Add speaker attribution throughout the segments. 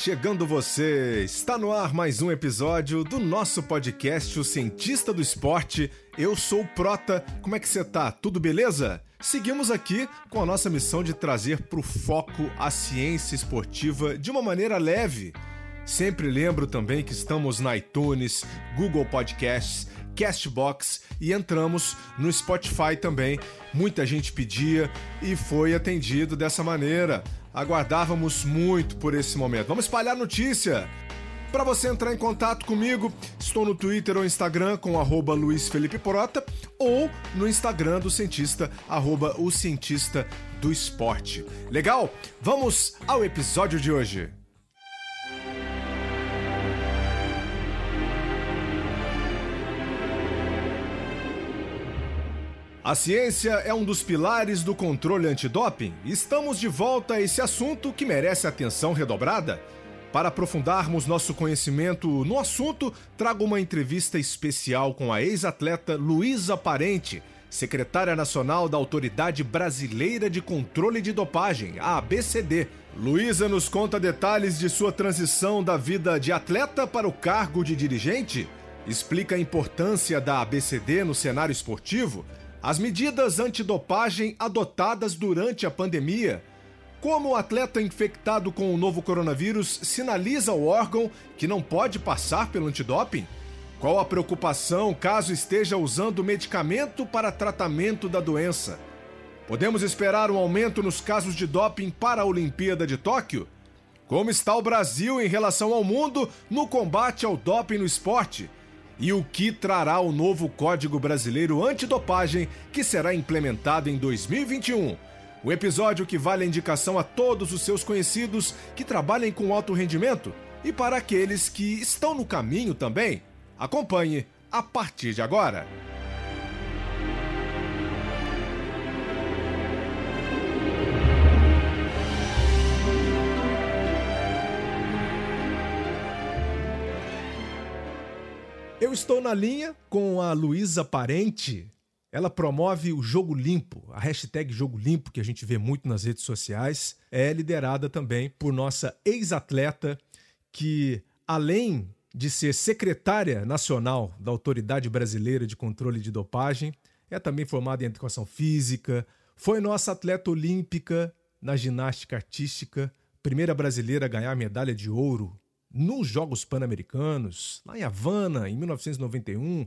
Speaker 1: Chegando você! Está no ar mais um episódio do nosso podcast O Cientista do Esporte. Eu sou o Prota. Como é que você tá? Tudo beleza? Seguimos aqui com a nossa missão de trazer para o foco a ciência esportiva de uma maneira leve. Sempre lembro também que estamos na iTunes, Google Podcasts, Castbox e entramos no Spotify também. Muita gente pedia e foi atendido dessa maneira. Aguardávamos muito por esse momento. Vamos espalhar notícia. Para você entrar em contato comigo, estou no Twitter ou Instagram com arroba Luiz Felipe Porota ou no Instagram do cientista, arroba o cientista do esporte. Legal? Vamos ao episódio de hoje. A ciência é um dos pilares do controle antidoping. Estamos de volta a esse assunto que merece atenção redobrada. Para aprofundarmos nosso conhecimento no assunto, trago uma entrevista especial com a ex-atleta Luísa Parente, secretária nacional da Autoridade Brasileira de Controle de Dopagem, a ABCD. Luísa nos conta detalhes de sua transição da vida de atleta para o cargo de dirigente, explica a importância da ABCD no cenário esportivo as medidas antidopagem adotadas durante a pandemia. Como o atleta infectado com o novo coronavírus sinaliza ao órgão que não pode passar pelo antidoping? Qual a preocupação caso esteja usando medicamento para tratamento da doença? Podemos esperar um aumento nos casos de doping para a Olimpíada de Tóquio? Como está o Brasil em relação ao mundo no combate ao doping no esporte? E o que trará o novo Código Brasileiro Antidopagem que será implementado em 2021. O episódio que vale a indicação a todos os seus conhecidos que trabalhem com alto rendimento e para aqueles que estão no caminho também. Acompanhe a partir de agora. Eu estou na linha com a Luísa Parente. Ela promove o Jogo Limpo, a hashtag Jogo Limpo, que a gente vê muito nas redes sociais. É liderada também por nossa ex-atleta, que além de ser secretária nacional da Autoridade Brasileira de Controle de Dopagem, é também formada em Educação Física, foi nossa atleta olímpica na ginástica artística, primeira brasileira a ganhar medalha de ouro nos Jogos Pan-Americanos, lá em Havana, em 1991,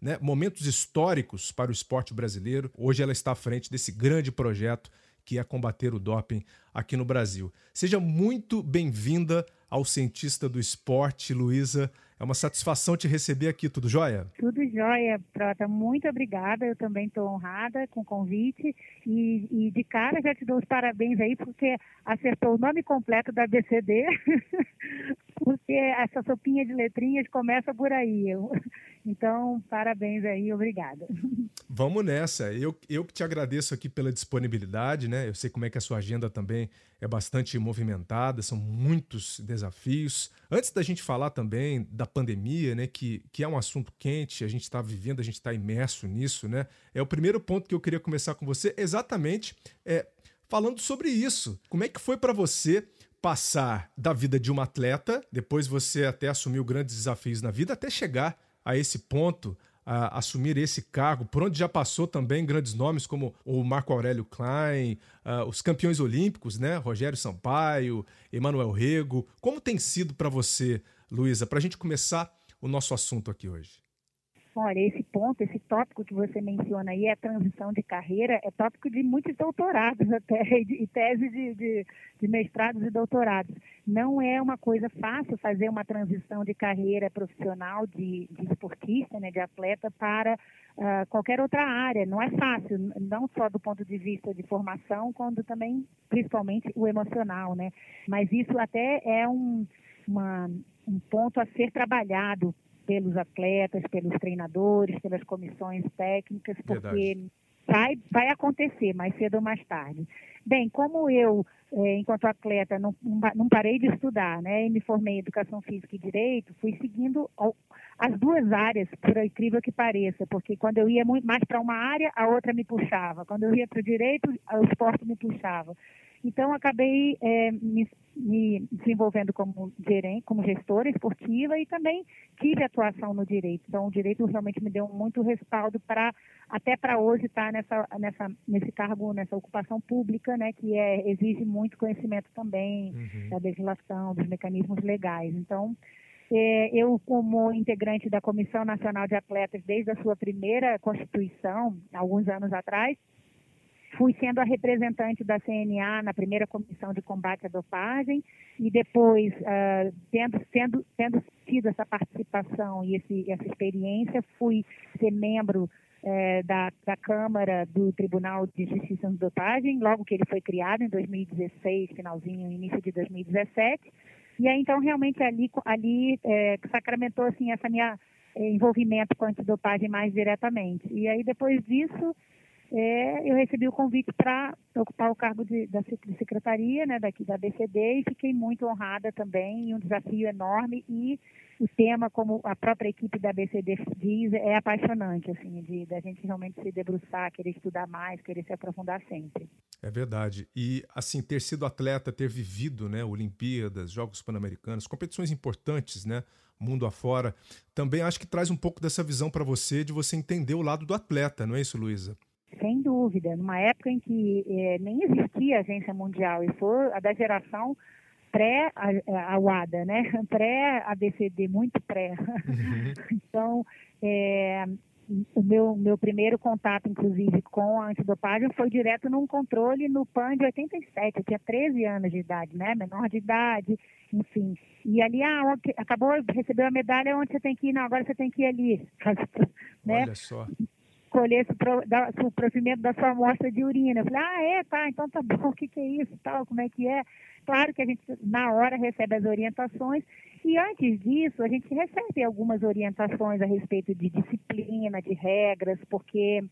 Speaker 1: né, momentos históricos para o esporte brasileiro. Hoje ela está à frente desse grande projeto que é combater o doping aqui no Brasil. Seja muito bem-vinda ao cientista do esporte, Luísa. É uma satisfação te receber aqui, tudo jóia?
Speaker 2: Tudo jóia, Prota. Muito obrigada. Eu também estou honrada com o convite. E, e, de cara já te dou os parabéns aí, porque acertou o nome completo da BCD. porque essa sopinha de letrinhas começa por aí. Então, parabéns aí, obrigada.
Speaker 1: Vamos nessa. Eu, eu que te agradeço aqui pela disponibilidade, né? Eu sei como é que a sua agenda também é bastante movimentada, são muitos desafios. Antes da gente falar também da pandemia, né, que, que é um assunto quente, a gente está vivendo, a gente está imerso nisso, né? É o primeiro ponto que eu queria começar com você, exatamente é, falando sobre isso. Como é que foi para você passar da vida de uma atleta, depois você até assumiu grandes desafios na vida, até chegar a esse ponto, a assumir esse cargo, por onde já passou também grandes nomes como o Marco Aurélio Klein, uh, os campeões olímpicos, né? Rogério Sampaio, Emanuel Rego. Como tem sido para você, Luísa, para a gente começar o nosso assunto aqui hoje?
Speaker 2: Olha, esse ponto, esse tópico que você menciona aí, a transição de carreira, é tópico de muitos doutorados até, e tese de, de, de, mestrados e doutorados. Não é uma coisa fácil fazer uma transição de carreira profissional de, de esportista, né, de atleta, para uh, qualquer outra área. Não é fácil, não só do ponto de vista de formação, quanto também, principalmente, o emocional, né? Mas isso até é um, uma, um ponto a ser trabalhado pelos atletas, pelos treinadores, pelas comissões técnicas, porque vai, vai acontecer mais cedo ou mais tarde. Bem, como eu, é, enquanto atleta, não, não parei de estudar, né, e me formei em Educação Física e Direito, fui seguindo as duas áreas, por incrível que pareça, porque quando eu ia muito mais para uma área, a outra me puxava. Quando eu ia para o direito, o esporte me puxava. Então, acabei é, me, me, desenvolvendo como gerente, como gestora esportiva e também tive atuação no direito. Então, o direito realmente me deu muito respaldo para até para hoje estar tá nessa, nessa, nesse cargo, nessa ocupação pública, né, que é, exige muito conhecimento também uhum. da legislação, dos mecanismos legais. Então, é, eu, como integrante da Comissão Nacional de Atletas desde a sua primeira constituição, alguns anos atrás, Fui sendo a representante da CNA na primeira comissão de combate à dopagem e depois, uh, tendo, tendo, tendo tido essa participação e esse, essa experiência, fui ser membro eh, da, da Câmara do Tribunal de Justiça de logo que ele foi criado, em 2016, finalzinho, início de 2017. E aí, então, realmente, ali, ali eh, sacramentou, assim, essa minha eh, envolvimento com a antidopagem mais diretamente. E aí, depois disso, é, eu recebi o convite para ocupar o cargo de, da de secretaria né, daqui da BCD e fiquei muito honrada também, um desafio enorme e o tema, como a própria equipe da BCD diz, é apaixonante, assim, de da gente realmente se debruçar, querer estudar mais, querer se aprofundar sempre.
Speaker 1: É verdade. E, assim, ter sido atleta, ter vivido, né, Olimpíadas, Jogos Pan-Americanos, competições importantes, né, mundo afora, também acho que traz um pouco dessa visão para você, de você entender o lado do atleta, não é isso, Luísa?
Speaker 2: Sem dúvida, numa época em que é, nem existia agência mundial, e foi a da geração pré a UADA, né? Pré-ABCD, muito pré. Uhum. então, é, o meu, meu primeiro contato, inclusive, com a antidopagem foi direto num controle no PAN de 87. Eu tinha 13 anos de idade, né? Menor de idade, enfim. E ali, ah, acabou, recebeu a medalha, onde você tem que ir? Não, agora você tem que ir ali.
Speaker 1: né? Olha só
Speaker 2: colher o provimento da sua amostra de urina. Eu falei, ah, é, tá, então tá bom, o que, que é isso, tal, como é que é? Claro que a gente, na hora, recebe as orientações e antes disso, a gente recebe algumas orientações a respeito de disciplina, de regras, porque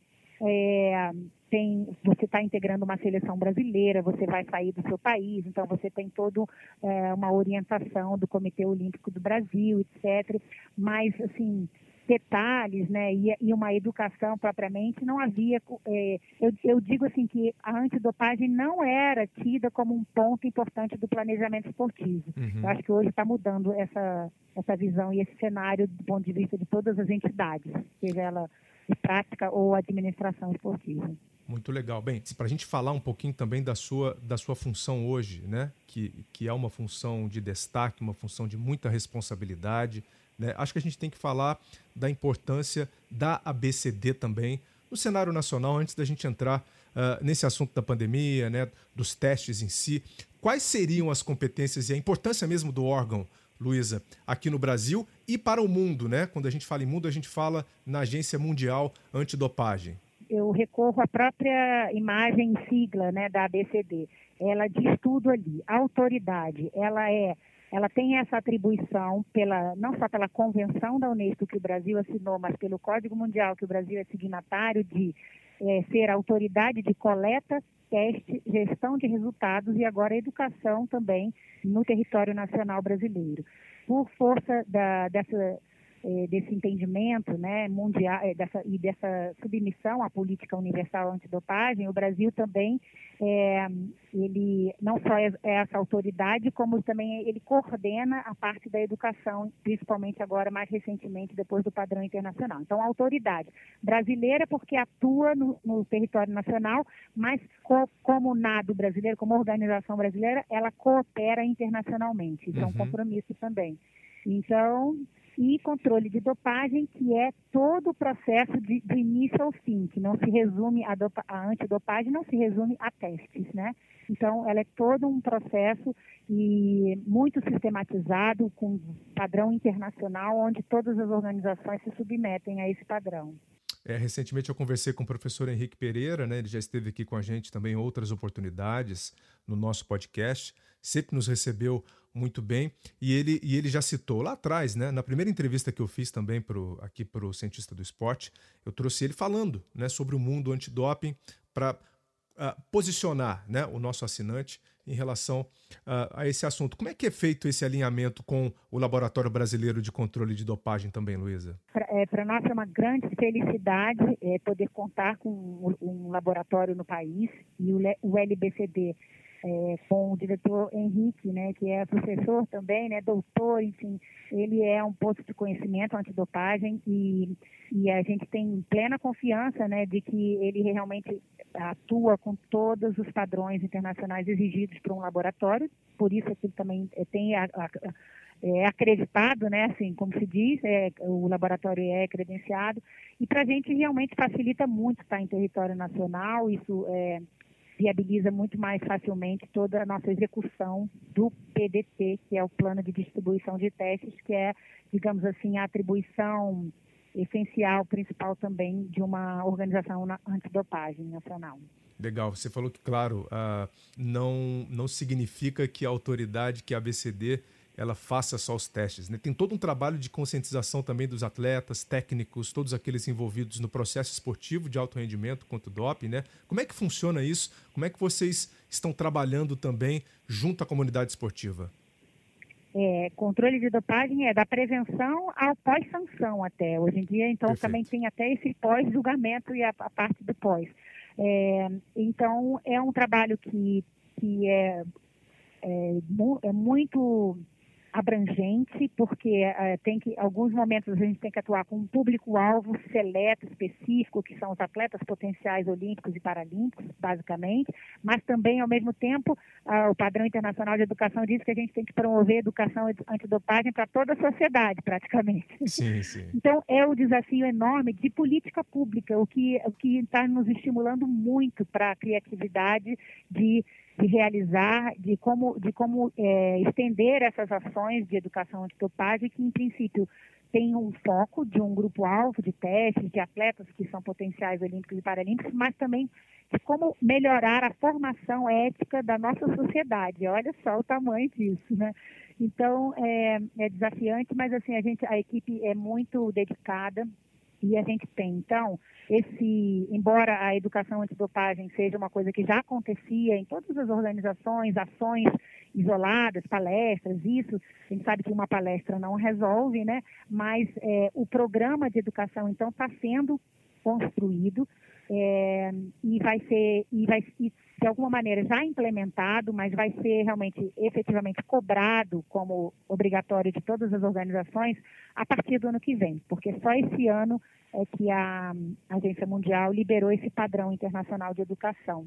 Speaker 2: é, tem, você está integrando uma seleção brasileira, você vai sair do seu país, então você tem toda é, uma orientação do Comitê Olímpico do Brasil, etc. Mas, assim, detalhes, né, e, e, uma educação propriamente, não havia. É, eu, eu, digo assim que a antidopagem não era tida como um ponto importante do planejamento esportivo. Uhum. Eu acho que hoje está mudando essa, essa visão e esse cenário do ponto de vista de todas as entidades, seja ela de prática ou administração esportiva.
Speaker 1: Muito legal. Bem, para a gente falar um pouquinho também da sua, da sua função hoje, né? Que, que é uma função de destaque, uma função de muita responsabilidade. Né? Acho que a gente tem que falar da importância da ABCD também no cenário nacional, antes da gente entrar uh, nesse assunto da pandemia, né, dos testes em si. Quais seriam as competências e a importância mesmo do órgão, Luísa, aqui no Brasil e para o mundo? Né? Quando a gente fala em mundo, a gente fala na Agência Mundial Antidopagem.
Speaker 2: Eu recorro à própria imagem sigla né, da ABCD. Ela diz tudo ali. A autoridade, ela é ela tem essa atribuição pela não só pela convenção da Unesco que o Brasil assinou, mas pelo Código Mundial que o Brasil é signatário de é, ser autoridade de coleta, teste, gestão de resultados e agora educação também no território nacional brasileiro. Por força da, dessa desse entendimento né, mundial é, dessa, e dessa submissão à política universal antidopagem, o Brasil também é, ele não só é, é, essa autoridade, como também ele coordena a parte da educação, principalmente agora, mais recentemente, depois do padrão internacional. Então, a autoridade brasileira, porque atua no, no território nacional, mas co, como NADO brasileiro, como organização brasileira, ela coopera internacionalmente. Isso uhum. é um uhum. compromisso também. Então, e controle de dopagem, que é todo o processo de, início ao fim, que não se resume a, dopa, a antidopagem, não se resume a testes, né? Então, ela é todo um processo e muito sistematizado, com padrão internacional, onde todas as organizações se submetem a esse padrão.
Speaker 1: É, recentemente eu conversei com o professor Henrique Pereira, né? ele já esteve aqui com a gente também em outras oportunidades no nosso podcast, sempre nos recebeu muito bem. E ele, e ele já citou lá atrás, né, na primeira entrevista que eu fiz também pro, aqui para o Cientista do Esporte, eu trouxe ele falando né, sobre o mundo antidoping para uh, ah, posicionar né, o nosso assinante em relação uh, a esse assunto. Como é que é feito esse alinhamento com o Laboratório Brasileiro de Controle de Dopagem também, Luísa?
Speaker 2: Para é, nós é uma grande felicidade é, poder contar com um, um laboratório no país e o, o LBCD é, com o diretor Henrique, né, que é professor também, né, doutor, enfim, ele é um posto de conhecimento antidopagem e, e a gente tem plena confiança, né, de que ele realmente atua com todos os padrões internacionais exigidos por um laboratório, por isso é que ele também é, tem a, a, é acreditado, né, assim, como se diz, é, o laboratório é credenciado, e para a gente realmente facilita muito estar em território nacional, isso é, viabiliza muito mais facilmente toda a nossa execução do PDT, que é o Plano de Distribuição de Testes, que é, digamos assim, a atribuição essencial, principal também de uma organização antidopagem nacional.
Speaker 1: Legal, você falou que, claro, uh, não, não significa que a autoridade, que a ABCD, ela faça só os testes. Né? Tem todo um trabalho de conscientização também dos atletas, técnicos, todos aqueles envolvidos no processo esportivo de alto rendimento quanto doping. Né? Como é que funciona isso? Como é que vocês estão trabalhando também junto à comunidade esportiva?
Speaker 2: É, controle de dopagem é da prevenção ao pós-sanção até. Hoje em dia, então, Perfeito. também tem até esse pós-julgamento e a, a, parte do pós. É, então, é um trabalho que, que é, é, é muito abrangente, porque uh, tem que, alguns momentos a gente tem que atuar com um público-alvo seleto, específico, que são os atletas potenciais olímpicos e paralímpicos, basicamente, mas também, ao mesmo tempo, uh, o padrão internacional de educação diz que a gente tem que promover educação antidopagem para toda a sociedade, praticamente.
Speaker 1: Sim, sim.
Speaker 2: Então, é o um desafio enorme de política pública, o que o que está nos estimulando muito para a criatividade de de realizar, de como, de como é, estender essas ações de educação antidopagem, que em princípio tem um foco de um grupo-alvo de testes, de atletas que são potenciais olímpicos e paralímpicos, mas também de como melhorar a formação ética da nossa sociedade. Olha só o tamanho disso, né? Então, é, é desafiante, mas assim, a, gente, a equipe é muito dedicada, e a gente tem, então, esse, embora a educação antidopagem seja uma coisa que já acontecia em todas as organizações, ações isoladas, palestras, isso, a gente sabe que uma palestra não resolve, né? Mas é, o programa de educação, então, está sendo construído é, e vai ser, e vai, de alguma maneira já implementado, mas vai ser realmente efetivamente cobrado como obrigatório de todas as organizações a partir do ano que vem, porque só esse ano é que a Agência Mundial liberou esse padrão internacional de educação.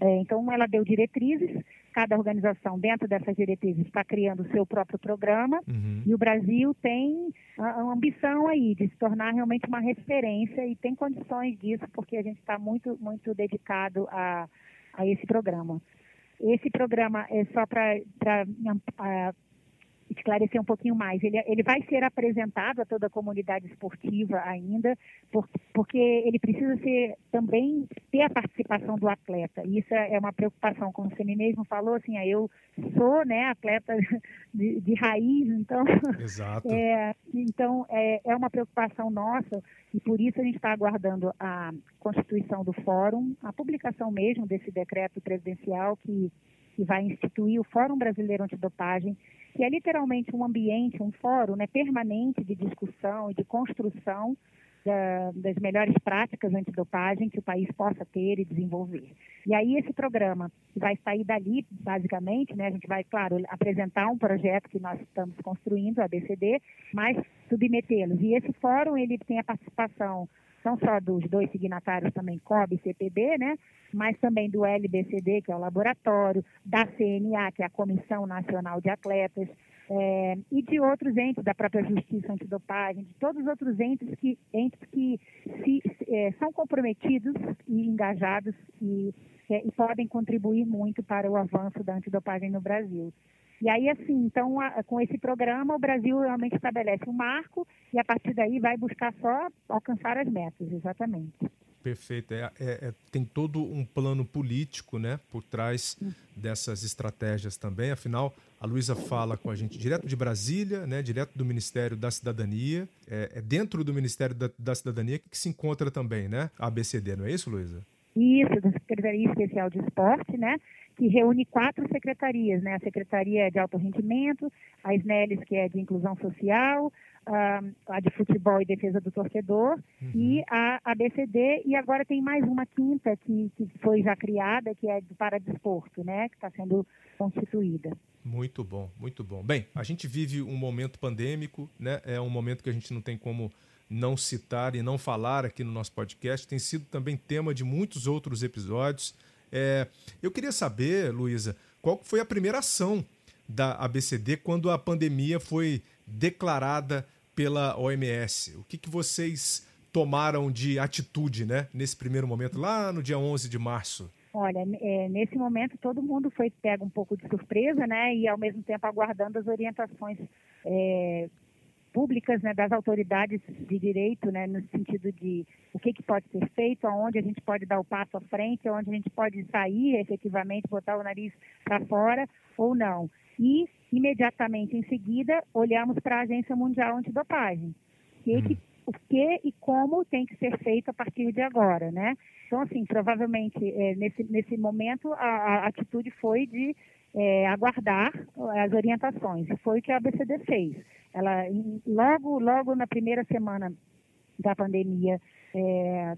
Speaker 2: É, então, ela deu diretrizes, cada organização, dentro dessas diretrizes, está criando o seu próprio programa, uhum. e o Brasil tem a, a, ambição aí de se tornar realmente uma referência e tem condições disso, porque a gente está muito, muito dedicado a, a esse programa. Esse programa é só para esclarecer um pouquinho mais. Ele, ele vai ser apresentado a toda a comunidade esportiva ainda, por, porque ele precisa ser também ter a participação do atleta. Isso é, é uma preocupação, como você mesmo falou, assim, ah, eu sou né, atleta de, de raiz, então,
Speaker 1: Exato.
Speaker 2: É, então é, é uma preocupação nossa e por isso a gente está aguardando a constituição do fórum, a publicação mesmo desse decreto presidencial que que vai instituir o Fórum Brasileiro Antidopagem, que é literalmente um ambiente, um fórum né, permanente de discussão e de construção da, das melhores práticas antidopagem que o país possa ter e desenvolver. E aí esse programa vai sair dali, basicamente, né, a gente vai, claro, apresentar um projeto que nós estamos construindo, a ABCD, mas submetê-los. E esse fórum ele tem a participação não só dos dois signatários também, COB e CPB, né, mas também do LBCD, que é o laboratório, da CNA, que é a Comissão Nacional de Atletas, é, e de outros entes, da própria Justiça Antidopagem, de todos os outros entes que, entes que se, é, são comprometidos e engajados e, é, e podem contribuir muito para o avanço da antidopagem no Brasil. E aí, assim, então, a, com esse programa, o Brasil realmente estabelece um marco e a partir daí vai buscar só alcançar as metas, exatamente.
Speaker 1: Perfeito. É, é, é, tem todo um plano político né, por trás dessas estratégias também. Afinal, a Luísa fala com a gente direto de Brasília, né, direto do Ministério da Cidadania. É, é dentro do Ministério da, da Cidadania que, que, se encontra também né, a ABCD, não é isso, Luísa?
Speaker 2: Isso, da Secretaria Especial de Esporte, né? Que reúne quatro secretarias, né? A Secretaria de Alto Rendimento, a SNELES, que é de Inclusão Social, a de Futebol e Defesa do Torcedor, uhum. e a ABCD, e agora tem mais uma quinta que, que foi já criada, que é para desporto, né? Que está sendo constituída.
Speaker 1: Muito bom, muito bom. Bem, a gente vive um momento pandêmico, né? É um momento que a gente não tem como não citar e não falar aqui no nosso podcast. Tem sido também tema de muitos outros episódios. É, eu queria saber, Luísa, qual foi a primeira ação da ABCD quando a pandemia foi declarada pela OMS? O que, que vocês tomaram de atitude né, nesse primeiro momento, lá no dia 11 de março?
Speaker 2: Olha, é, nesse momento todo mundo foi pego um pouco de surpresa, né? E ao mesmo tempo aguardando as orientações é, públicas né, das autoridades de direito, né, no sentido de o que, que pode ser feito, aonde a gente pode dar o passo à frente, aonde a gente pode sair efetivamente, botar o nariz para fora ou não. E, imediatamente em seguida, olhamos para a Agência Mundial Antidopagem. Que, que, o que e como tem que ser feito a partir de agora, né? Então, assim, provavelmente, é, nesse, nesse momento, a, a atitude foi de é, aguardar as orientações. E foi o que a ABCD fez. Ela, logo, logo na primeira semana da pandemia, é,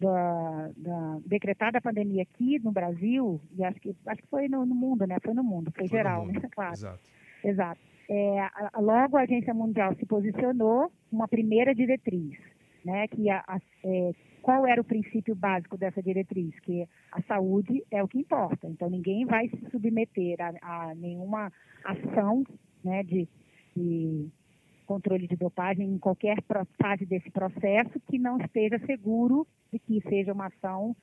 Speaker 2: da, da, decretada a pandemia aqui no Brasil, e acho que, acho que foi no, no mundo, né? Foi no mundo, foi, foi geral,
Speaker 1: mundo.
Speaker 2: né? Claro.
Speaker 1: Exato.
Speaker 2: Exato. É, a, logo a Agência Mundial se posicionou uma primeira diretriz, né? Que a, a é, qual era o princípio básico dessa diretriz? Que a saúde é o que importa. Então ninguém vai se submeter a, a nenhuma ação, né? De de controle de dopagem em qualquer fase desse processo que não esteja seguro de que seja uma ação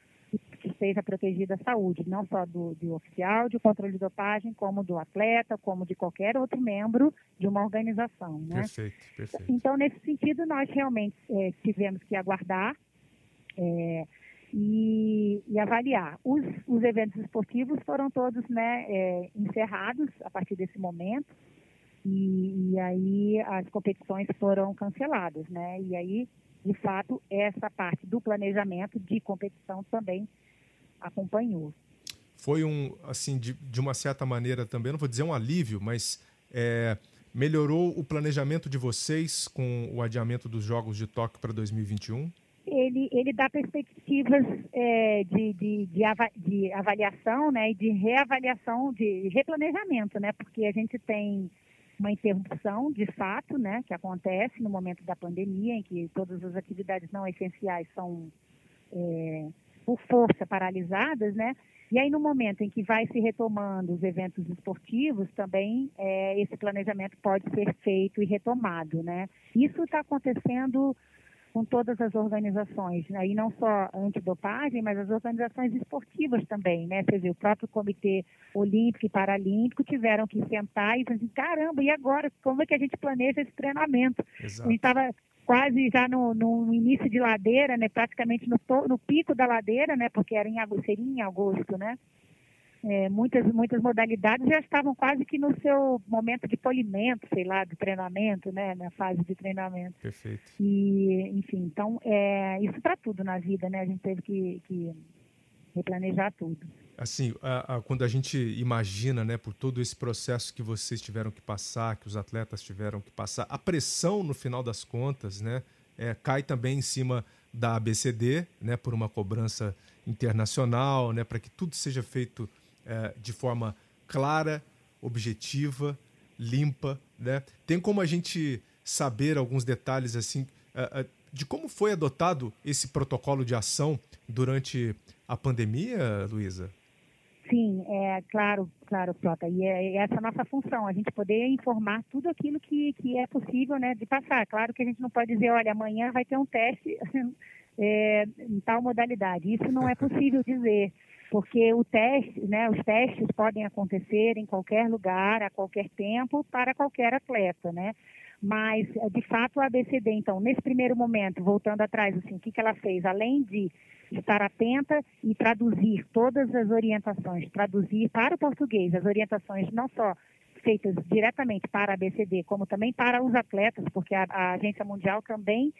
Speaker 2: que seja protegida a saúde, não só do, do oficial de controle de dopagem, como do atleta, como de qualquer outro membro de uma organização. Né?
Speaker 1: Perfeito, perfeito.
Speaker 2: Então, nesse sentido, nós realmente é, tivemos que aguardar é, e, e, avaliar. Os, os, eventos esportivos foram todos né, é, encerrados a partir desse momento. E, e, aí as competições foram canceladas, né? E aí, de fato, essa parte do planejamento de competição também acompanhou.
Speaker 1: Foi um, assim, de, de uma certa maneira também, não vou dizer um alívio, mas é, melhorou o planejamento de vocês com o adiamento dos Jogos de Tóquio para 2021?
Speaker 2: Ele, ele dá perspectivas é, de, de, de, de avaliação né, e de reavaliação, de replanejamento, né? Porque a gente tem uma interrupção de fato, né, que acontece no momento da pandemia, em que todas as atividades não essenciais são é, por força paralisadas, né? E aí no momento em que vai se retomando os eventos esportivos, também é, esse planejamento pode ser feito e retomado, né? Isso está acontecendo com todas as organizações, né? e não só antidopagem, mas as organizações esportivas também, né? Você viu, o próprio Comitê Olímpico e Paralímpico tiveram que sentar e falar assim, caramba, e agora? Como é que a gente planeja esse treinamento?
Speaker 1: Exato.
Speaker 2: A gente estava quase já no, no, início de ladeira, né? Praticamente no, no pico da ladeira, né? Porque era em, seria em agosto, né? É, muitas, muitas modalidades já estavam quase que no seu momento de polimento, sei lá, de treinamento, né, na fase de treinamento.
Speaker 1: Perfeito.
Speaker 2: E, enfim, então, é, isso para tudo na vida, né, a gente teve que, que replanejar tudo.
Speaker 1: Assim, a, a, quando a gente imagina, né, por todo esse processo que vocês tiveram que passar, que os atletas tiveram que passar, a pressão, no final das contas, né, é, cai também em cima da ABCD, né, por uma cobrança internacional, né, para que tudo seja feito é, de forma clara, objetiva, limpa, né? Tem como a gente saber alguns detalhes assim é, é, de como foi adotado esse protocolo de ação durante a pandemia, Luísa?
Speaker 2: Sim, é claro, claro, Prota. E é essa a nossa função, a gente poder informar tudo aquilo que, que é possível né, de passar. Claro que a gente não pode dizer, olha, amanhã vai ter um teste é, em tal modalidade. Isso não é possível dizer porque o teste, né, os testes podem acontecer em qualquer lugar, a qualquer tempo, para qualquer atleta, né? Mas, de fato, a ABCD, então, nesse primeiro momento, voltando atrás, assim, o que, que ela fez? Além de estar atenta e traduzir todas as orientações, traduzir para o português as orientações não só feitas diretamente para a ABCD, como também para os atletas, porque a, a Agência Mundial também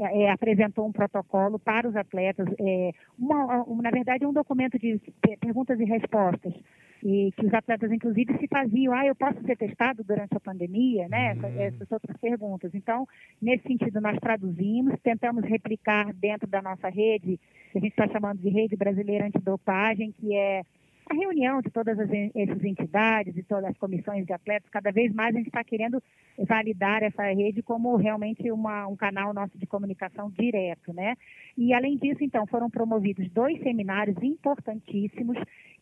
Speaker 2: é, é, apresentou um protocolo para os atletas, é, uma, uma, na verdade, um documento de perguntas e respostas, e que os atletas, inclusive, se faziam, ah, eu posso ser testado durante a pandemia, né? Essas, uhum. essas outras perguntas. Então, nesse sentido, nós traduzimos, tentamos replicar dentro da nossa rede, que a gente está chamando de Rede Brasileira Antidopagem, que é a reunião de todas as, essas entidades e todas as comissões de atletas, cada vez mais a gente está querendo validar essa rede como realmente uma, um canal nosso de comunicação direto, né? E além disso, então, foram promovidos dois seminários importantíssimos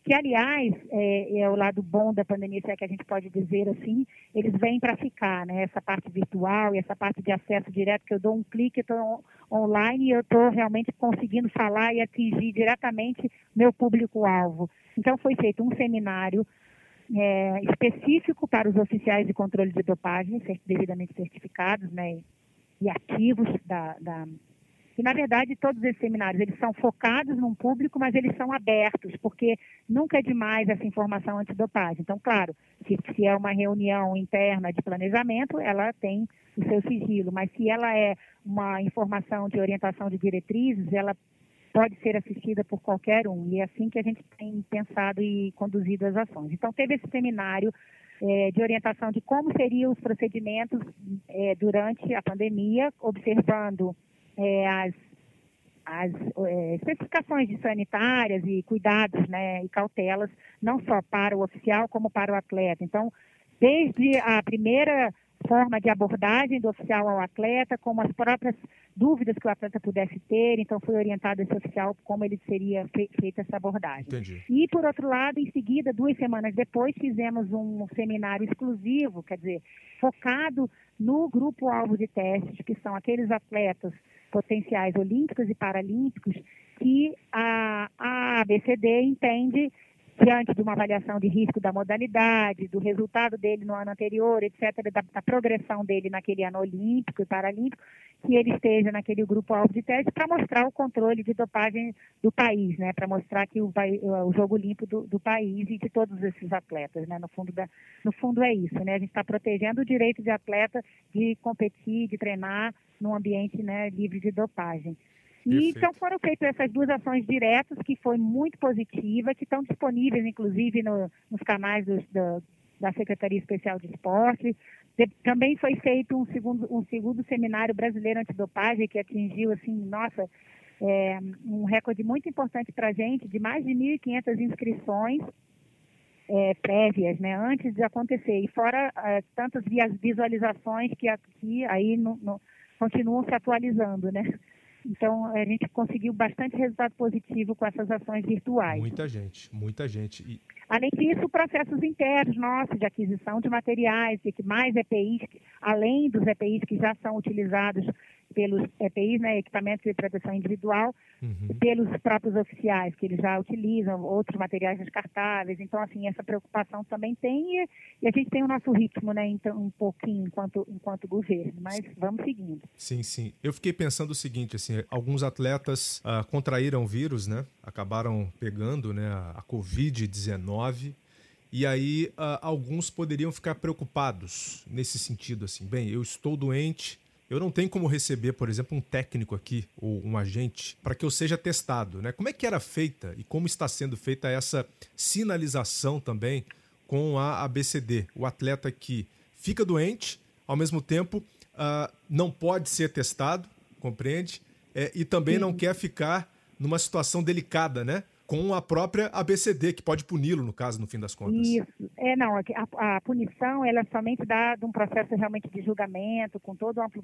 Speaker 2: que, aliás, é, é, o lado bom da pandemia, se é que a gente pode dizer assim, eles vêm para ficar, né? Essa parte virtual e essa parte de acesso direto, que eu dou um clique, estou online e eu estou realmente conseguindo falar e atingir diretamente meu público-alvo. Então, foi feito um seminário é, específico para os oficiais de controle de dopagem, devidamente certificados né, e ativos da, da e, na verdade, todos esses seminários, eles são focados num público, mas eles são abertos, porque nunca é demais essa informação antidopagem. Então, claro, se, se é uma reunião interna de planejamento, ela tem o seu sigilo, mas se ela é uma informação de orientação de diretrizes, ela pode ser assistida por qualquer um. E é assim que a gente tem pensado e conduzido as ações. Então, teve esse seminário é, de orientação de como seriam os procedimentos é, durante a pandemia, observando é, as, as é, especificações de sanitárias e cuidados né, e cautelas, não só para o oficial, como para o atleta. Então, desde a primeira forma de abordagem do oficial ao atleta, como as próprias dúvidas que o atleta pudesse ter, então foi orientado esse oficial como ele seria fe feita essa abordagem.
Speaker 1: Entendi.
Speaker 2: E por outro lado, em seguida, duas semanas depois, fizemos um seminário exclusivo, quer dizer, focado no grupo alvo de testes, que são aqueles atletas potenciais olímpicos e paralímpicos que a, ABCD entende diante de uma avaliação de risco da modalidade, do resultado dele no ano anterior, etc., da, da, progressão dele naquele ano olímpico e paralímpico, que ele esteja naquele grupo alvo de teste para mostrar o controle de dopagem do país, né? Para mostrar que o, o jogo limpo do, do, país e de todos esses atletas, né? No fundo, da, no fundo é isso, né? A gente está protegendo o direito de atleta de competir, de treinar num ambiente né, livre de dopagem. E então foram feitas essas duas ações diretas, que foi muito positiva, que estão disponíveis, inclusive, no, nos canais dos, do, da Secretaria Especial de Esporte. Também foi feito um segundo, um segundo seminário brasileiro antidopagem, que atingiu, assim, nossa, é, um recorde muito importante para a gente, de mais de 1.500 inscrições é, prévias, né, antes de acontecer. E fora é, tantas visualizações que aqui aí no, no, continuam se atualizando, né? Então, a gente conseguiu bastante resultado positivo com essas ações virtuais.
Speaker 1: Muita gente, muita gente. E...
Speaker 2: Além disso, processos internos nossos de aquisição de materiais, e que mais EPIs, além dos EPIs que já são utilizados pelos EPIs, né, equipamentos de proteção individual, uhum. pelos próprios oficiais, que eles já utilizam outros materiais descartáveis. Então, assim, essa preocupação também tem e, e a gente tem o nosso ritmo, né, então, um pouquinho enquanto, enquanto governo, mas vamos seguindo.
Speaker 1: Sim, sim. Eu fiquei pensando o seguinte, assim, alguns atletas uh, contraíram vírus, né, acabaram pegando, né, a Covid-19, e aí uh, alguns poderiam ficar preocupados nesse sentido, assim, bem, eu estou doente, eu não tenho como receber, por exemplo, um técnico aqui ou um agente para que eu seja testado, né? Como é que era feita e como está sendo feita essa sinalização também com a ABCD? O atleta que fica doente, ao mesmo tempo uh, não pode ser testado, compreende? É, e também Sim. não quer ficar numa situação delicada, né? Com a própria ABCD, que pode puni-lo, no caso, no fim das contas.
Speaker 2: Isso. É, não, a, a punição, ela é somente dá de um processo realmente de julgamento, com todo o amplo,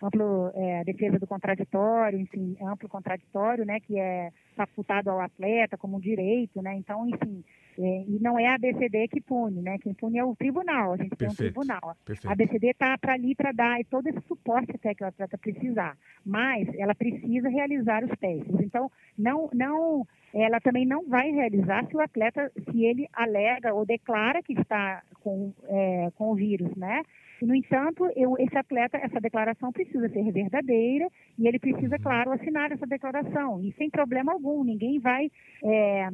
Speaker 2: amplo é, defesa do contraditório, enfim, amplo contraditório, né, que é facultado ao atleta como um direito, né, então, enfim, é, e não é a ABCD que pune, né? Quem pune é o tribunal. A gente Perfeito. tem um tribunal. Perfeito. A ABCD está para ali para dar todo esse suporte até que o atleta precisar. Mas ela precisa realizar os testes. Então, não, não, ela também não vai realizar se o atleta, se ele alega ou declara que está com, é, com o vírus, né? No entanto, eu, esse atleta, essa declaração precisa ser verdadeira e ele precisa, uhum. claro, assinar essa declaração. E sem problema algum, ninguém vai é,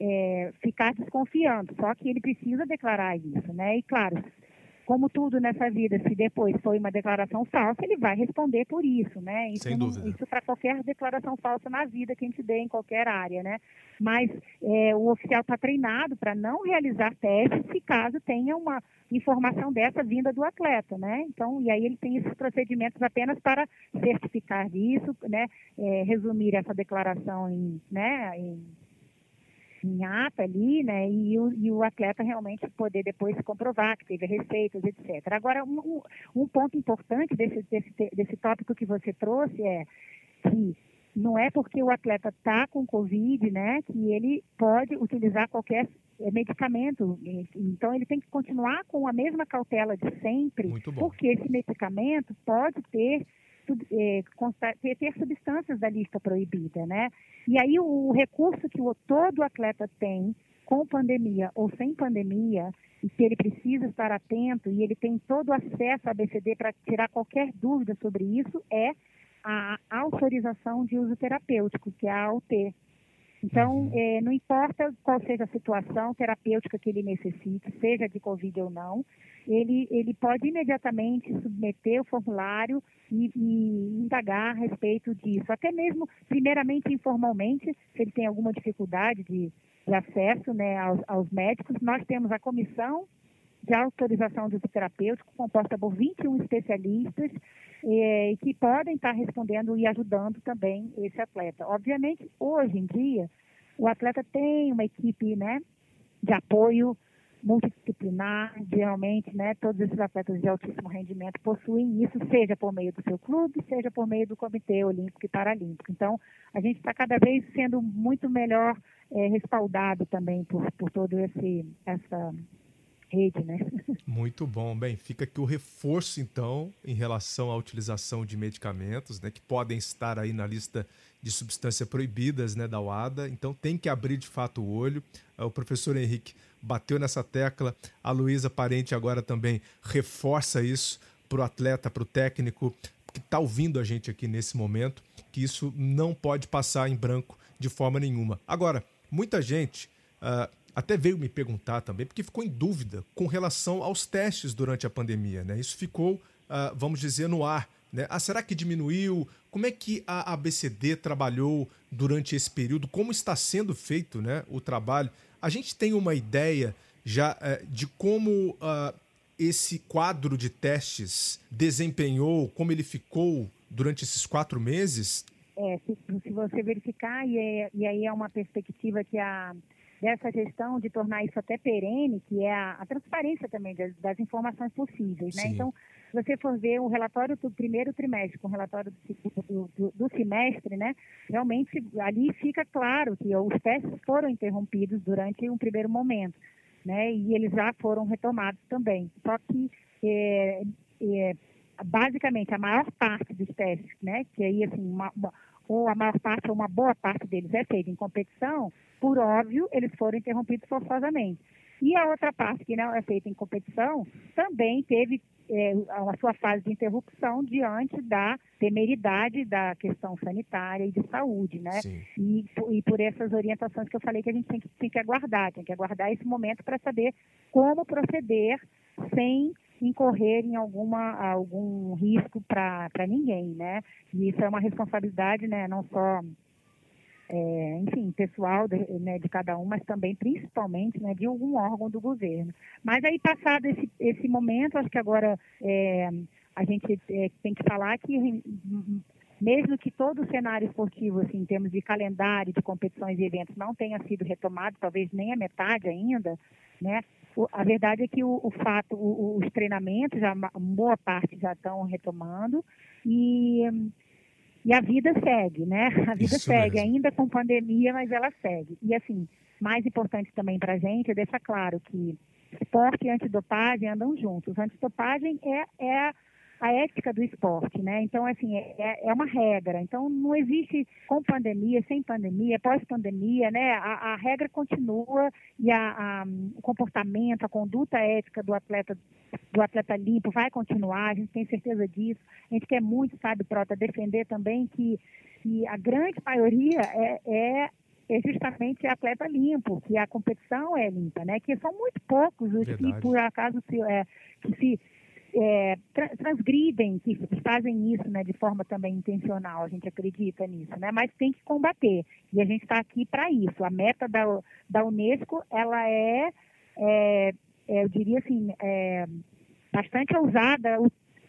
Speaker 2: é, ficar desconfiando, só que ele precisa declarar isso, né? E claro, como tudo nessa vida, se depois foi uma declaração falsa, ele vai responder por isso, né?
Speaker 1: Isso, Sem dúvida.
Speaker 2: Isso para qualquer declaração falsa na vida que a gente dê em qualquer área, né? Mas é, o oficial está treinado para não realizar testes se caso tenha uma informação dessa vinda do atleta, né? Então, e aí ele tem esses procedimentos apenas para certificar disso, né? É, resumir essa declaração em, né? Em, em ata ali, né, e o, e o atleta realmente poder depois comprovar que teve receitas, etc. Agora, um, um ponto importante desse, desse, desse tópico que você trouxe é que não é porque o atleta está com Covid, né, que ele pode utilizar qualquer eh, medicamento. Então, ele tem que continuar com a mesma cautela de sempre, porque esse medicamento pode ter é, ter substâncias da lista proibida, né? E aí o recurso que o, todo atleta tem com pandemia ou sem pandemia, e que ele precisa estar atento e ele tem todo o acesso à BCD para tirar qualquer dúvida sobre isso, é a autorização de uso terapêutico, que é a AUT. Então, é, não importa qual seja a situação terapêutica que ele necessite, seja de Covid ou não, ele, ele pode imediatamente submeter o formulário e, e, indagar a respeito disso. Até mesmo, primeiramente, informalmente, se ele tem alguma dificuldade de, de acesso né, aos, aos, médicos, nós temos a comissão de autorização do terapêutico, composta por 21 especialistas, eh, que podem estar respondendo e ajudando também esse atleta. Obviamente, hoje em dia, o atleta tem uma equipe né, de apoio multidisciplinar, geralmente, né, todos esses atletas de altíssimo rendimento possuem isso, seja por meio do seu clube, seja por meio do Comitê Olímpico e Paralímpico. Então, a gente está cada vez sendo muito melhor é, respaldado também por, por todo esse essa rede, né?
Speaker 1: Muito bom. Bem, fica aqui o reforço, então, em relação à utilização de medicamentos, né, que podem estar aí na lista de substâncias proibidas, né, da UADA. Então, tem que abrir de fato o olho. Ah, o professor Henrique bateu nessa tecla. A Luísa Parente agora também reforça isso para o atleta, para o técnico que está ouvindo a gente aqui nesse momento, que isso não pode passar em branco de forma nenhuma. Agora, muita gente uh, até veio me perguntar também, porque ficou em dúvida com relação aos testes durante a pandemia. Né? Isso ficou, uh, vamos dizer, no ar. Né? Ah, será que diminuiu? Como é que a ABCD trabalhou durante esse período? Como está sendo feito né, o trabalho? A gente tem uma ideia já uh, de como uh, esse quadro de testes desempenhou, como ele ficou durante esses quatro meses?
Speaker 2: É, se, se você verificar, e, é, e aí é uma perspectiva que a dessa gestão de tornar isso até perene, que é a, a transparência também das, das, informações possíveis. Né? Então, se você for ver o relatório do primeiro trimestre com o relatório do, do, do, do, semestre, né, realmente ali fica claro que os testes foram interrompidos durante um primeiro momento, né, e eles já foram retomados também. Só que, é, é, basicamente, a maior parte dos testes, né, que aí, assim, uma, ou a maior parte ou uma boa parte deles é feita em competição, por óbvio, eles foram interrompidos forçosamente. E a outra parte que não é feita em competição também teve é, a sua fase de interrupção diante da temeridade da questão sanitária e de saúde, né? E, e, por essas orientações que eu falei que a gente tem que, tem que aguardar, tem que aguardar esse momento para saber como proceder sem incorrer em alguma, algum risco para ninguém, né? E isso é uma responsabilidade, né, não só, é, enfim, pessoal de, né, de cada um, mas também, principalmente, né, de algum órgão do governo. Mas aí, passado esse, esse momento, acho que agora é, a gente é, tem que falar que mesmo que todo o cenário esportivo, assim, em termos de calendário, de competições e eventos, não tenha sido retomado, talvez nem a metade ainda, né? a verdade é que o, o fato, o, os treinamentos, já, boa parte já estão retomando e, e a vida segue, né? A vida Isso segue, mesmo. ainda com pandemia, mas ela segue. E assim, mais importante também para a gente é deixar claro que esporte e antidopagem andam juntos. Antidopagem é, é a ética do esporte, né? Então, assim, é, é, é uma regra. Então, não existe com pandemia, sem pandemia, pós-pandemia, né? A, a, regra continua e a, a, o comportamento, a conduta ética do atleta do atleta limpo vai continuar, a gente tem certeza disso. A gente quer muito, sabe, Prota, defender também que, que a grande maioria é, é é justamente atleta limpo, que a competição é limpa, né? Que são muito poucos os Verdade. que por acaso se, é, que se é, tra transgridem, que fazem isso né, de forma também intencional, a gente acredita nisso, né? mas tem que combater. E a gente está aqui para isso. A meta da, da Unesco, ela é, é, é eu diria assim, é, bastante ousada,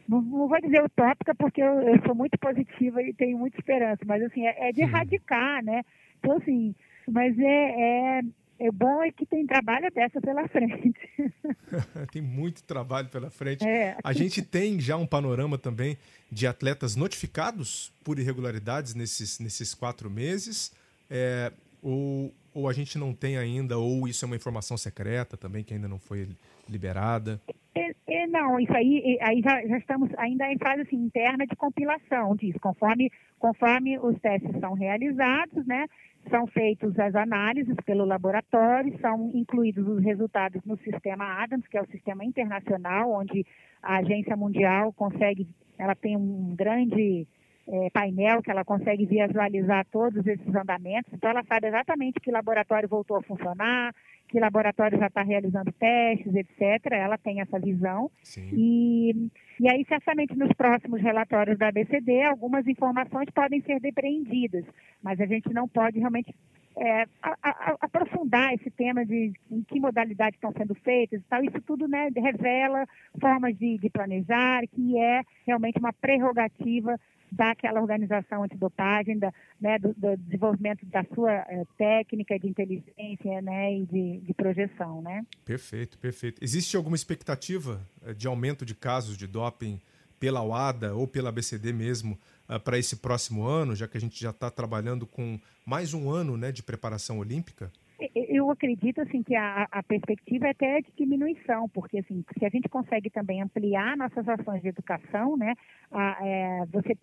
Speaker 2: não, não, vou dizer utópica, porque eu, eu, sou muito positiva e tenho muita esperança, mas assim, é, é de erradicar, né? Então, assim, mas é, é, é bom é que tem trabalho dessa pela frente.
Speaker 1: tem muito trabalho pela frente. É. A gente tem já um panorama também de atletas notificados por irregularidades nesses, nesses quatro meses. É, ou, ou a gente não tem ainda, ou isso é uma informação secreta também que ainda não foi liberada?
Speaker 2: É, é, não, isso aí, aí já, já, estamos ainda em fase assim, interna de compilação disso, conforme, conforme os testes são realizados, né? São feitas as análises pelo laboratório, são incluídos os resultados no sistema ADAMS, que é o sistema internacional, onde a Agência Mundial consegue, ela tem um grande é, painel que ela consegue visualizar todos esses andamentos, então ela sabe exatamente que laboratório voltou a funcionar, que laboratório já está realizando testes, etc. Ela tem essa visão. E, e aí, certamente, nos próximos relatórios da ABCD, algumas informações podem ser depreendidas, mas a gente não pode realmente é, a, a, aprofundar esse tema de em que modalidades estão sendo feitas e tal. Isso tudo né, revela formas de, de planejar, que é realmente uma prerrogativa daquela organização antidopagem, da, né, do, do, desenvolvimento da sua é, técnica de inteligência né, e de, de, projeção. Né?
Speaker 1: Perfeito, perfeito. Existe alguma expectativa eh, de aumento de casos de doping pela UADA ou pela BCD mesmo uh, para esse próximo ano, já que a gente já está trabalhando com mais um ano né, de preparação olímpica?
Speaker 2: Eu acredito assim que a, a, perspectiva é até de diminuição, porque assim, se a gente consegue também ampliar nossas ações de educação, né, a, é, você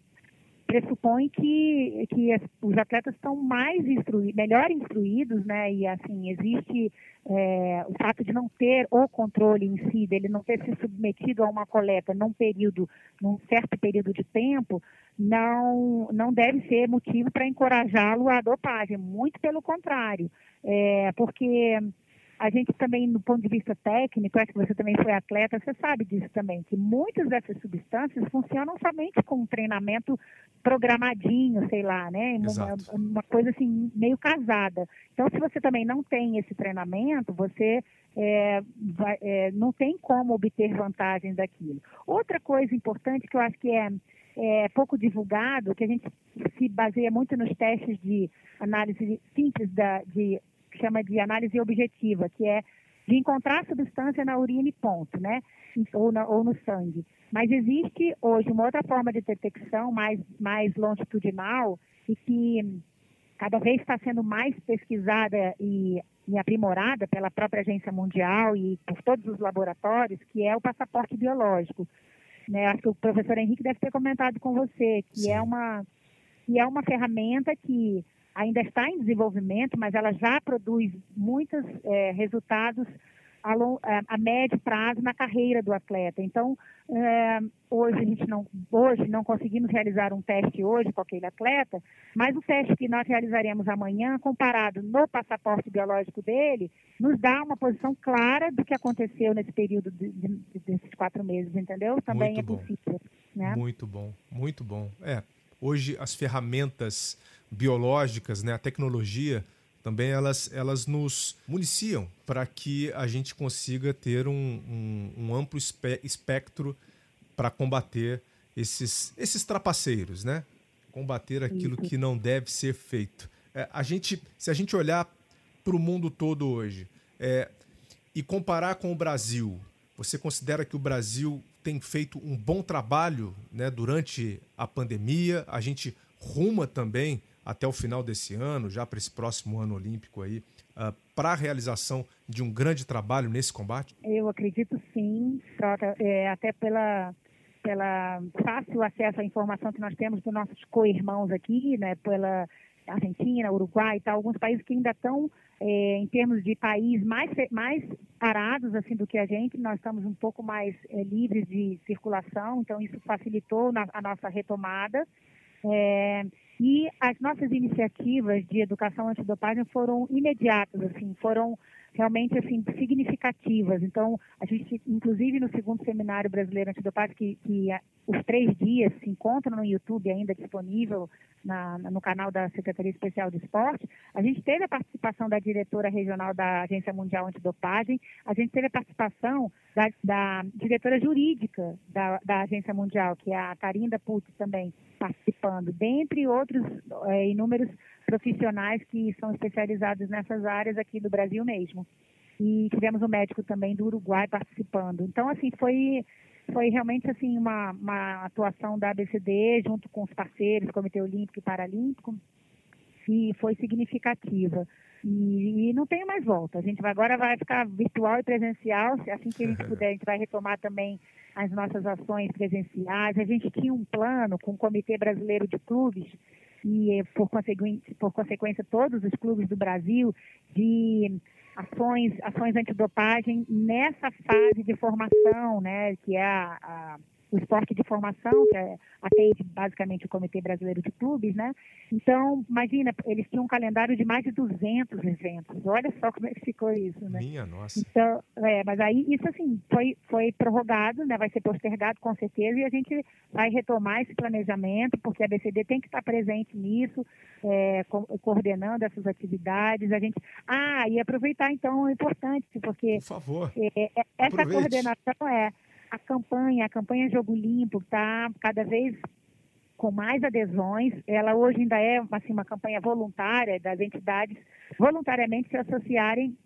Speaker 2: pressupõe que, que os atletas estão mais instruídos, melhor instruídos, né? E assim, existe é, o fato de não ter o controle em si, dele não ter se submetido a uma coleta num período, num certo período de tempo, não, não deve ser motivo para encorajá-lo à dopagem, muito pelo contrário, é, porque a gente também, no ponto de vista técnico, acho que você também foi atleta, você sabe disso também, que muitas dessas substâncias funcionam somente com um treinamento programadinho, sei lá, né? Uma, uma, coisa assim, meio casada. Então, se você também não tem esse treinamento, você é, vai, é, não tem como obter vantagens daquilo. Outra coisa importante que eu acho que é, é pouco divulgado, que a gente se baseia muito nos testes de análise simples da, de que chama de análise objetiva, que é de encontrar substância na urina e ponto, né? Ou, na, ou, no sangue. Mas existe hoje uma outra forma de detecção mais, mais longitudinal e que cada vez está sendo mais pesquisada e, e, aprimorada pela própria Agência Mundial e por todos os laboratórios, que é o passaporte biológico. Né? Acho que o professor Henrique deve ter comentado com você, que é uma, que é uma ferramenta que ainda está em desenvolvimento, mas ela já produz muitos é, resultados a, long, a, a, médio prazo na carreira do atleta. Então, é, hoje a gente não, hoje não conseguimos realizar um teste hoje com aquele atleta, mas o teste que nós realizaremos amanhã, comparado no passaporte biológico dele, nos dá uma posição clara do que aconteceu nesse período de, de, desses quatro meses, entendeu? Também muito é bom. possível. Né?
Speaker 1: Muito bom, muito bom. É, hoje as ferramentas biológicas, né, a tecnologia, também elas, elas nos municiam para que a gente consiga ter um, um, um amplo espe espectro para combater esses, esses trapaceiros, né? Combater aquilo que não deve ser feito. É, a gente, se a gente olhar para o mundo todo hoje é, e comparar com o Brasil, você considera que o Brasil tem feito um bom trabalho né, durante a pandemia? A gente ruma também até o final desse ano, já para esse próximo ano olímpico aí, uh, para a realização de um grande trabalho nesse combate?
Speaker 2: Eu acredito sim, é, até pela, pela fácil acesso à informação que nós temos dos nossos co-irmãos aqui, né, pela Argentina, Uruguai e tal, alguns países que ainda estão, é, em termos de país, mais, mais parados assim do que a gente, nós estamos um pouco mais é, livres de circulação, então isso facilitou na, a nossa retomada. É, E as nossas iniciativas de educação antidopagem foram imediatas, assim, foram realmente assim significativas. Então, a gente, inclusive no segundo seminário brasileiro antidopagem, que, que os três dias se encontram no YouTube ainda disponível na, no canal da Secretaria Especial de Esporte, a gente teve a participação da diretora regional da Agência Mundial Antidopagem, a gente teve a participação da, da diretora jurídica da, da, Agência Mundial, que é a Tarinda Putz também participando, dentre outros é, inúmeros profissionais que são especializados nessas áreas aqui do Brasil mesmo. E tivemos um médico também do Uruguai participando. Então, assim, foi foi realmente assim uma, uma atuação da ABCD junto com os parceiros, Comitê Olímpico e Paralímpico, e foi significativa. E, e, não tem mais volta. A gente agora vai ficar virtual e presencial. Assim que a gente puder, a gente vai retomar também as nossas ações presenciais. A gente tinha um plano com o Comitê Brasileiro de Clubes e, por consequência, por consequência todos os clubes do Brasil, de ações, ações antidopagem nessa fase de formação, né, que é a, a o esporte de formação, que é, atende basicamente o Comitê Brasileiro de Clubes, né? Então, imagina, eles tinham um calendário de mais de 200 eventos. Olha só como é que ficou isso, né?
Speaker 1: Minha nossa.
Speaker 2: Então, é, mas aí isso assim foi foi prorrogado, né? Vai ser postergado com certeza e a gente vai retomar esse planejamento porque a BCD tem que estar presente nisso, é, co coordenando essas atividades. A gente, ah, e aproveitar então é importante porque
Speaker 1: Por favor.
Speaker 2: É, é essa Aproveite. coordenação é a campanha, a campanha Jogo Limpo, está cada vez com mais adesões. Ela hoje ainda é assim, uma campanha voluntária das entidades voluntariamente se associarem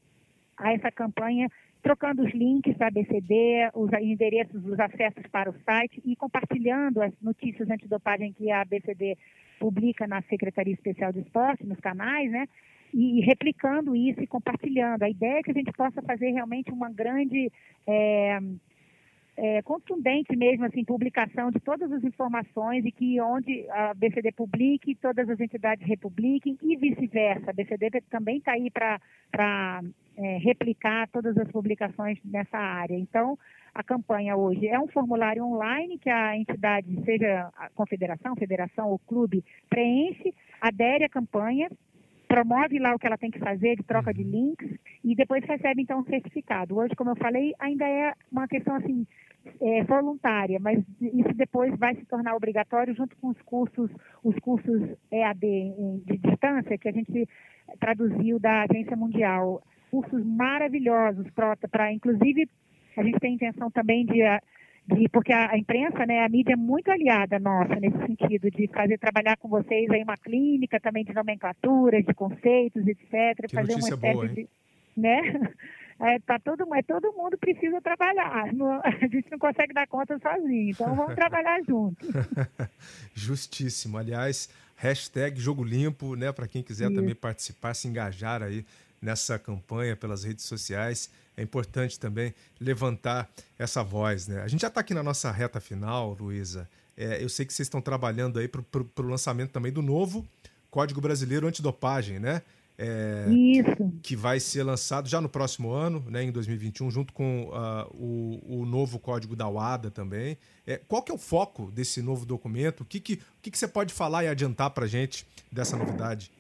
Speaker 2: a essa campanha, trocando os links da ABCD, os endereços, os acessos para o site e compartilhando as notícias antidopagem que a ABCD publica na Secretaria Especial de Esporte, nos canais, né? E replicando isso e compartilhando. A ideia é que a gente possa fazer realmente uma grande é, é, contundente mesmo, assim, publicação de todas as informações e que onde a BCD publique, todas as entidades republiquem e vice-versa. A BCD também está aí para é, replicar todas as publicações nessa área. Então, a campanha hoje é um formulário online que a entidade, seja a confederação, federação ou clube, preenche, adere à campanha, promove lá o que ela tem que fazer de troca de uhum. links e depois recebe então um certificado. Hoje, como eu falei, ainda é uma questão assim é, voluntária, mas isso depois vai se tornar obrigatório junto com os cursos, os cursos EAD de distância que a gente traduziu da Agência Mundial. Cursos maravilhosos para, inclusive, a gente tem intenção também de, porque a, a, imprensa, né, a mídia é muito aliada nossa nesse sentido de fazer trabalhar com vocês aí uma clínica também de nomenclaturas, de conceitos, etc.
Speaker 1: Que fazer uma espécie boa, de,
Speaker 2: né? é, tá todo, é, todo mundo precisa trabalhar. Não, a gente não consegue dar conta sozinho, então vamos trabalhar juntos.
Speaker 1: Justíssimo. Aliás, hashtag Jogo Limpo, né? Para quem quiser Isso. também participar, se engajar aí nessa campanha pelas redes sociais. É importante também levantar essa voz, né? A gente já está aqui na nossa reta final, Luísa. É, eu sei que vocês estão trabalhando aí para o lançamento também do novo Código Brasileiro Antidopagem, né?
Speaker 2: É, Isso.
Speaker 1: Que vai ser lançado já no próximo ano, né, em 2021, junto com uh, o, o, novo código da UADA também. É, qual que é o foco desse novo documento? O que, que, o que, que você pode falar e adiantar para a gente dessa novidade?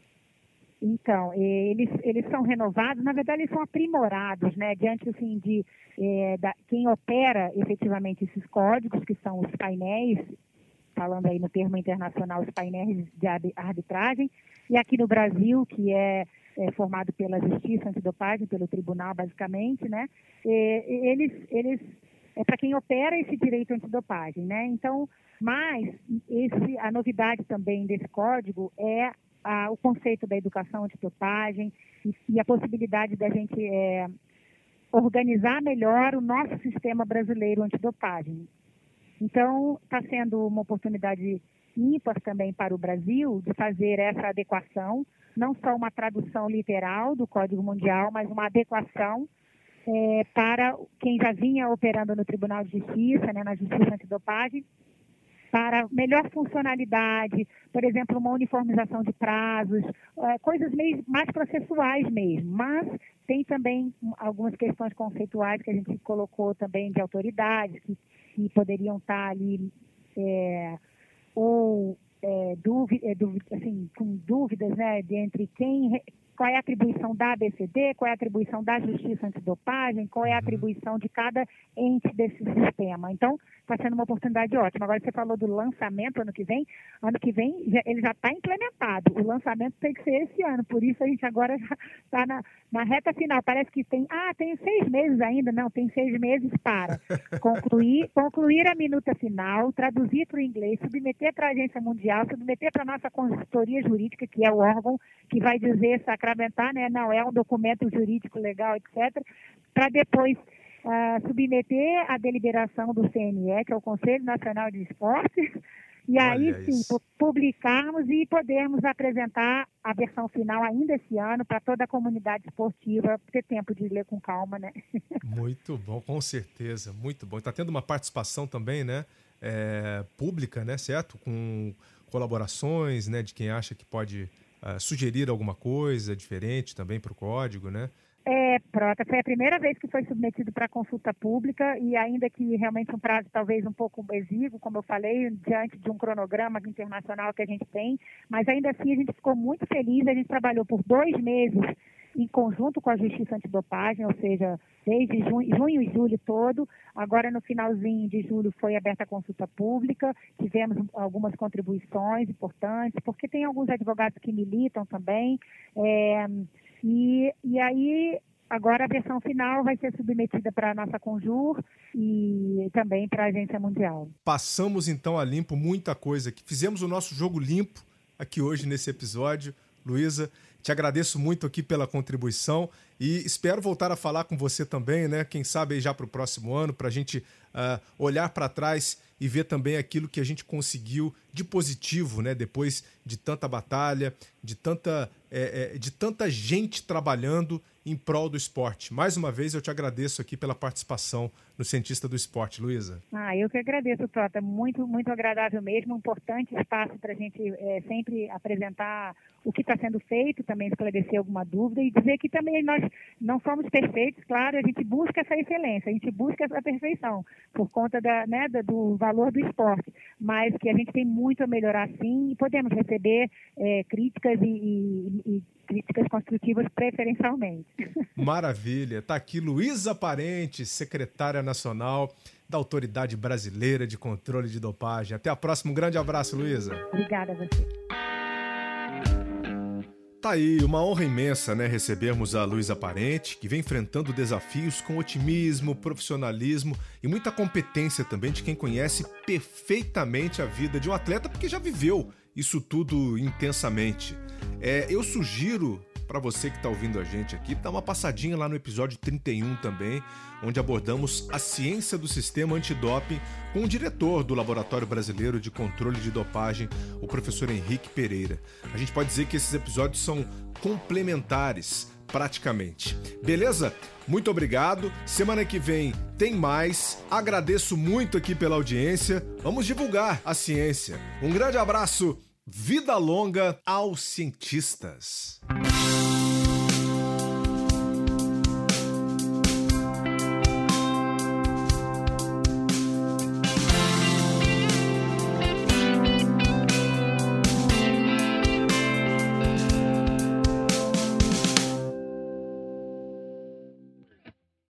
Speaker 2: Então, eles, eles são renovados, na verdade eles são aprimorados, né, diante assim, de é, da, quem opera efetivamente esses códigos, que são os painéis, falando aí no termo internacional, os painéis de arbitragem, e aqui no Brasil, que é, é formado pela Justiça Antidopagem, pelo Tribunal, basicamente, né? E, eles, eles é para quem opera esse direito antidopagem, né? Então, mas esse, a novidade também desse código é a, o conceito da educação antidopagem e, e a possibilidade da gente é, organizar melhor o nosso sistema brasileiro antidopagem. Então, está sendo uma oportunidade ímpar também para o Brasil de fazer essa adequação, não só uma tradução literal do Código Mundial, mas uma adequação é, para quem já vinha operando no Tribunal de Justiça, né, na Justiça Antidopagem, para melhor funcionalidade, por exemplo, uma uniformização de prazos, é, coisas mais processuais mesmo, mas tem também algumas questões conceituais que a gente colocou também de autoridades que, que poderiam estar ali é, ou é, dúvida, é, assim, com dúvidas né, de entre quem qual é a atribuição da ABCD, qual é a atribuição da Justiça Antidopagem, qual é a uhum. atribuição de cada ente desse sistema. Então, está sendo uma oportunidade ótima. Agora, você falou do lançamento ano que vem. Ano que vem, ele já está implementado. O lançamento tem que ser esse ano. Por isso, a gente agora já está na, na reta final. Parece que tem, ah, tem seis meses ainda. Não, tem seis meses para concluir, concluir a minuta final, traduzir para o inglês, submeter para a Agência Mundial, submeter para a nossa consultoria jurídica, que é o órgão que vai dizer sacrar fundamentar, né? Não é um documento jurídico legal, etc., para depois uh, submeter a deliberação do CNE, que é o Conselho Nacional de Esportes, e aí Olha sim isso. publicarmos e podermos apresentar a versão final ainda esse ano para toda a comunidade esportiva ter tempo de ler com calma, né?
Speaker 1: Muito bom, com certeza, muito bom. Está tendo uma participação também, né? É, pública, né? Certo? Com colaborações, né? De quem acha que pode sugerir alguma coisa diferente também para o código, né?
Speaker 2: É, Prota, foi a primeira vez que foi submetido para consulta pública e ainda que realmente um prazo talvez um pouco exíguo, como eu falei, diante de um cronograma internacional que a gente tem, mas ainda assim a gente ficou muito feliz, a gente trabalhou por dois meses em conjunto com a Justiça Antidopagem, ou seja, desde junho, junho e julho todo. Agora, no finalzinho de julho, foi aberta a consulta pública, tivemos algumas contribuições importantes, porque tem alguns advogados que militam também. É, e, e aí, agora a versão final vai ser submetida para a nossa Conjur e também para a Agência Mundial.
Speaker 1: Passamos então a limpo muita coisa que fizemos o nosso jogo limpo aqui hoje nesse episódio. Luísa, te agradeço muito aqui pela contribuição e espero voltar a falar com você também, né? Quem sabe já para o próximo ano, para a gente uh, olhar para trás e ver também aquilo que a gente conseguiu de positivo, né? Depois de tanta batalha, de tanta, é, é, de tanta gente trabalhando em prol do esporte. Mais uma vez, eu te agradeço aqui pela participação no Cientista do Esporte, Luísa.
Speaker 2: Ah, eu que agradeço, Tota. Muito, muito agradável mesmo. Um importante espaço para a gente é, sempre apresentar o que está sendo feito, também esclarecer alguma dúvida e dizer que também nós não somos perfeitos, claro, a gente busca essa excelência, a gente busca essa perfeição por conta da, né, do valor do esporte, mas que a gente tem muito a melhorar sim e podemos receber é, críticas e, e, e críticas construtivas preferencialmente.
Speaker 1: Maravilha. Está aqui Luísa Parente, secretária nacional da Autoridade Brasileira de Controle de Dopagem. Até a próxima. Um grande abraço, Luísa.
Speaker 2: Obrigada a você.
Speaker 1: Tá aí, uma honra imensa, né, recebermos a Luísa Parente, que vem enfrentando desafios com otimismo, profissionalismo e muita competência também de quem conhece perfeitamente a vida de um atleta, porque já viveu isso tudo intensamente. É, eu sugiro para você que está ouvindo a gente aqui, dar uma passadinha lá no episódio 31 também, onde abordamos a ciência do sistema antidoping com o diretor do Laboratório Brasileiro de Controle de Dopagem, o professor Henrique Pereira. A gente pode dizer que esses episódios são complementares, praticamente. Beleza? Muito obrigado. Semana que vem tem mais. Agradeço muito aqui pela audiência. Vamos divulgar a ciência. Um grande abraço. Vida longa aos cientistas.